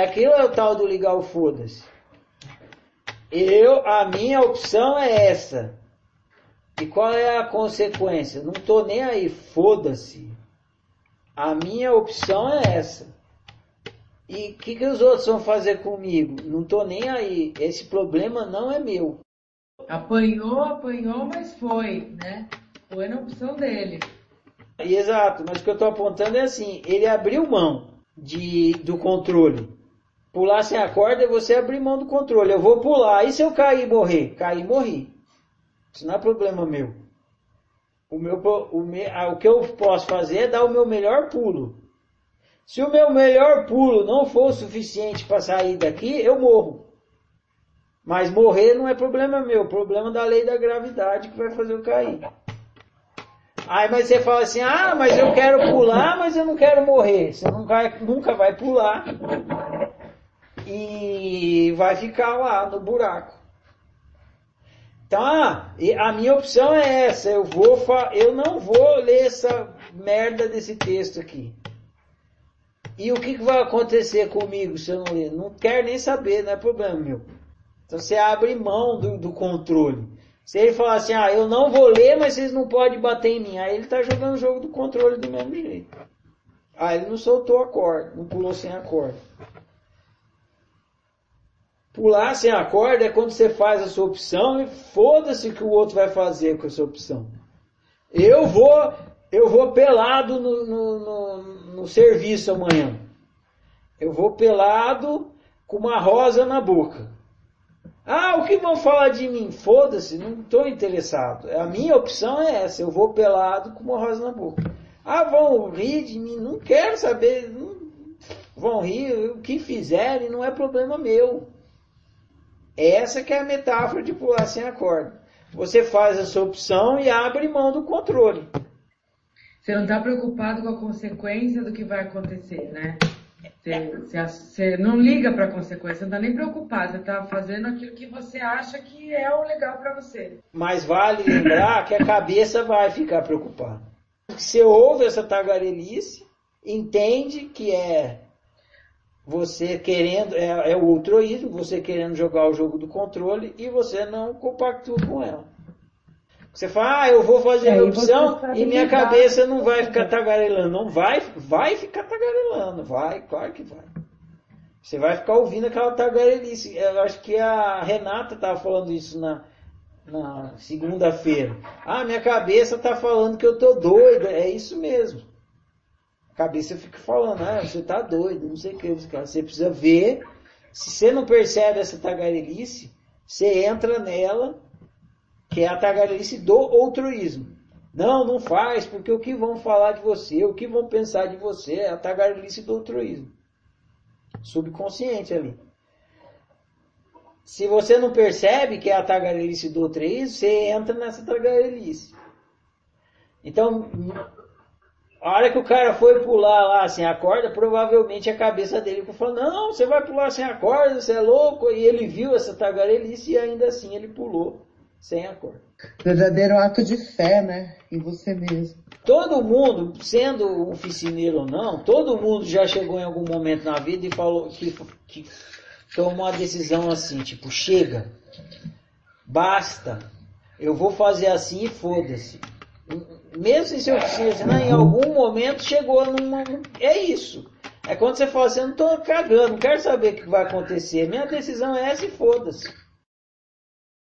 aquilo é o tal do ligar o foda-se. Eu, a minha opção é essa. E qual é a consequência? Não tô nem aí, foda-se. A minha opção é essa. E o que, que os outros vão fazer comigo? Não tô nem aí. Esse problema não é meu. Apanhou, apanhou, mas foi, né? Foi na opção dele. Exato, mas o que eu estou apontando é assim, ele abriu mão de, do controle. Pular sem a corda é você abrir mão do controle. Eu vou pular, e se eu cair e morrer? Cair e morri. Isso não é problema meu. O, meu, o, me, o que eu posso fazer é dar o meu melhor pulo. Se o meu melhor pulo não for o suficiente para sair daqui, eu morro. Mas morrer não é problema meu, é problema da lei da gravidade que vai fazer eu cair. Aí mas você fala assim, ah, mas eu quero pular, mas eu não quero morrer. Você nunca vai pular e vai ficar lá no buraco. Então, ah, a minha opção é essa. Eu vou, eu não vou ler essa merda desse texto aqui. E o que, que vai acontecer comigo se eu não ler? Não quero nem saber, não é problema meu. Então você abre mão do, do controle. Se ele falar assim, ah, eu não vou ler, mas vocês não podem bater em mim. Aí ele está jogando o jogo do controle do mesmo jeito. Ah, ele não soltou a corda, não pulou sem a corda. Pular sem a corda é quando você faz a sua opção e foda-se que o outro vai fazer com a sua opção. Eu vou, eu vou pelado no, no, no, no serviço amanhã. Eu vou pelado com uma rosa na boca. Ah, o que vão falar de mim? Foda-se, não estou interessado. A minha opção é essa, eu vou pelado com uma rosa na boca. Ah, vão rir de mim, não quero saber, não, vão rir, o que fizerem não é problema meu. Essa que é a metáfora de pular sem a corda. Você faz a sua opção e abre mão do controle. Você não está preocupado com a consequência do que vai acontecer, né? Você, você não liga para a consequência, não está nem preocupado, você está fazendo aquilo que você acha que é o legal para você. Mas vale lembrar que a cabeça vai ficar preocupada. Você ouve essa tagarelice, entende que é você querendo, é, é o altruísmo, você querendo jogar o jogo do controle e você não compactua com ela. Você fala, ah, eu vou fazer é, a opção e minha cabeça não vai ficar tagarelando. Não vai, vai ficar tagarelando, vai, claro que vai. Você vai ficar ouvindo aquela tagarelice. Eu acho que a Renata estava falando isso na, na segunda-feira. Ah, minha cabeça está falando que eu tô doida. É isso mesmo. Cabeça fica falando, ah, você tá doido, não sei o que. Você precisa ver. Se você não percebe essa tagarelice, você entra nela que é a tagarelice do altruísmo. Não, não faz, porque o que vão falar de você, o que vão pensar de você é a tagarelice do altruísmo. Subconsciente ali. Se você não percebe que é a tagarelice do altruísmo, você entra nessa tagarelice. Então, a hora que o cara foi pular lá sem a corda, provavelmente a cabeça dele falou, não, você vai pular sem a corda, você é louco. E ele viu essa tagarelice e ainda assim ele pulou sem a cor. Verdadeiro ato de fé, né? Em você mesmo. Todo mundo, sendo oficineiro ou não, todo mundo já chegou em algum momento na vida e falou que, que tomou uma decisão assim, tipo, chega, basta, eu vou fazer assim e foda-se. Mesmo ser oficineiro, né, em algum momento chegou numa. É isso. É quando você fala assim, eu não tô cagando, não quero saber o que vai acontecer. Minha decisão é essa e foda-se.